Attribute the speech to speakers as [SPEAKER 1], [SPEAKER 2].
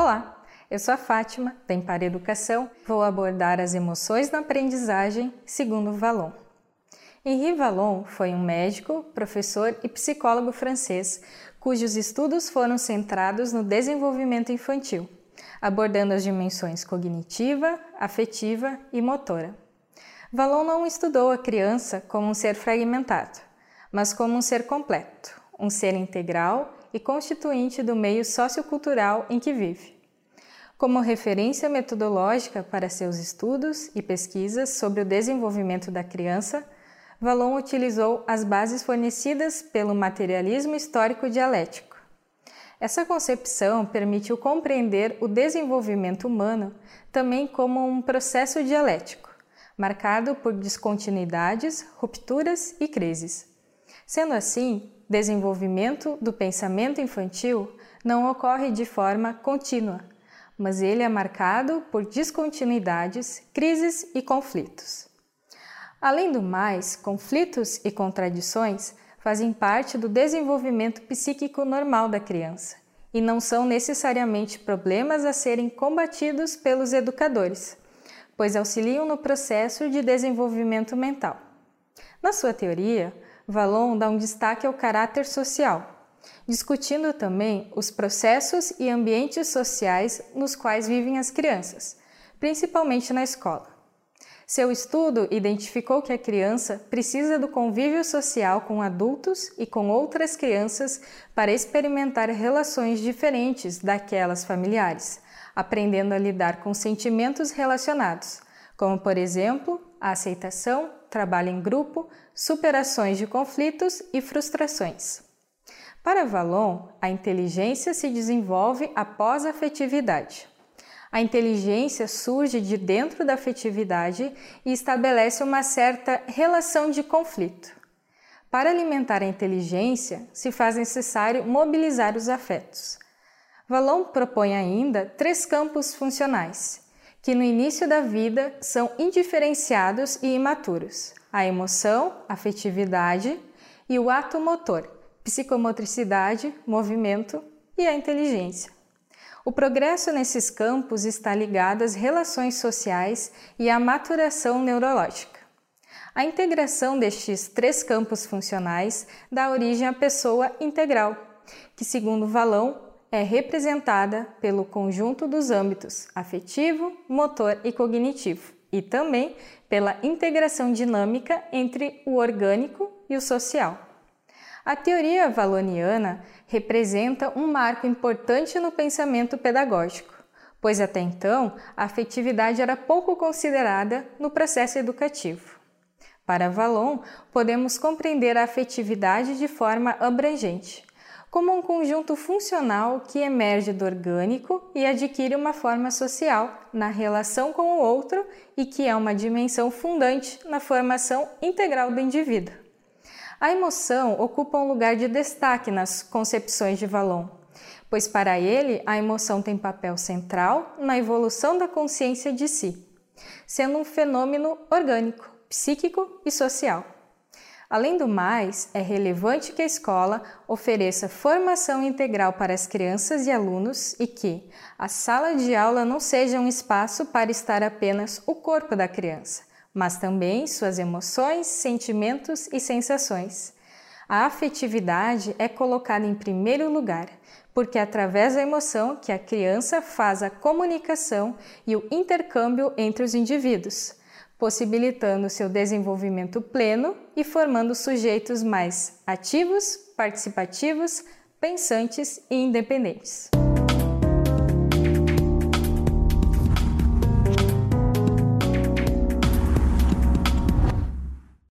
[SPEAKER 1] Olá, eu sou a Fátima, da Impar Educação. Vou abordar as emoções na aprendizagem segundo Vallon. Henri Vallon foi um médico, professor e psicólogo francês cujos estudos foram centrados no desenvolvimento infantil, abordando as dimensões cognitiva, afetiva e motora. Vallon não estudou a criança como um ser fragmentado, mas como um ser completo, um ser integral e constituinte do meio sociocultural em que vive. Como referência metodológica para seus estudos e pesquisas sobre o desenvolvimento da criança, Vallon utilizou as bases fornecidas pelo materialismo histórico dialético. Essa concepção permitiu compreender o desenvolvimento humano também como um processo dialético, marcado por descontinuidades, rupturas e crises. Sendo assim, desenvolvimento do pensamento infantil não ocorre de forma contínua, mas ele é marcado por descontinuidades, crises e conflitos. Além do mais, conflitos e contradições fazem parte do desenvolvimento psíquico normal da criança e não são necessariamente problemas a serem combatidos pelos educadores, pois auxiliam no processo de desenvolvimento mental. Na sua teoria, Vallon dá um destaque ao caráter social, discutindo também os processos e ambientes sociais nos quais vivem as crianças, principalmente na escola. Seu estudo identificou que a criança precisa do convívio social com adultos e com outras crianças para experimentar relações diferentes daquelas familiares, aprendendo a lidar com sentimentos relacionados, como, por exemplo, a aceitação, trabalho em grupo, superações de conflitos e frustrações. Para Vallon, a inteligência se desenvolve após a afetividade. A inteligência surge de dentro da afetividade e estabelece uma certa relação de conflito. Para alimentar a inteligência, se faz necessário mobilizar os afetos. Vallon propõe ainda três campos funcionais, que no início da vida são indiferenciados e imaturos: a emoção, afetividade e o ato motor, psicomotricidade, movimento e a inteligência. O progresso nesses campos está ligado às relações sociais e à maturação neurológica. A integração destes três campos funcionais dá origem à pessoa integral, que, segundo Valão, é representada pelo conjunto dos âmbitos afetivo, motor e cognitivo, e também pela integração dinâmica entre o orgânico e o social. A teoria valoniana representa um marco importante no pensamento pedagógico, pois até então a afetividade era pouco considerada no processo educativo. Para Valon, podemos compreender a afetividade de forma abrangente, como um conjunto funcional que emerge do orgânico e adquire uma forma social na relação com o outro e que é uma dimensão fundante na formação integral do indivíduo. A emoção ocupa um lugar de destaque nas concepções de Vallon, pois para ele a emoção tem papel central na evolução da consciência de si, sendo um fenômeno orgânico, psíquico e social. Além do mais, é relevante que a escola ofereça formação integral para as crianças e alunos e que a sala de aula não seja um espaço para estar apenas o corpo da criança, mas também suas emoções, sentimentos e sensações. A afetividade é colocada em primeiro lugar, porque é através da emoção que a criança faz a comunicação e o intercâmbio entre os indivíduos possibilitando seu desenvolvimento pleno e formando sujeitos mais ativos, participativos, pensantes e independentes.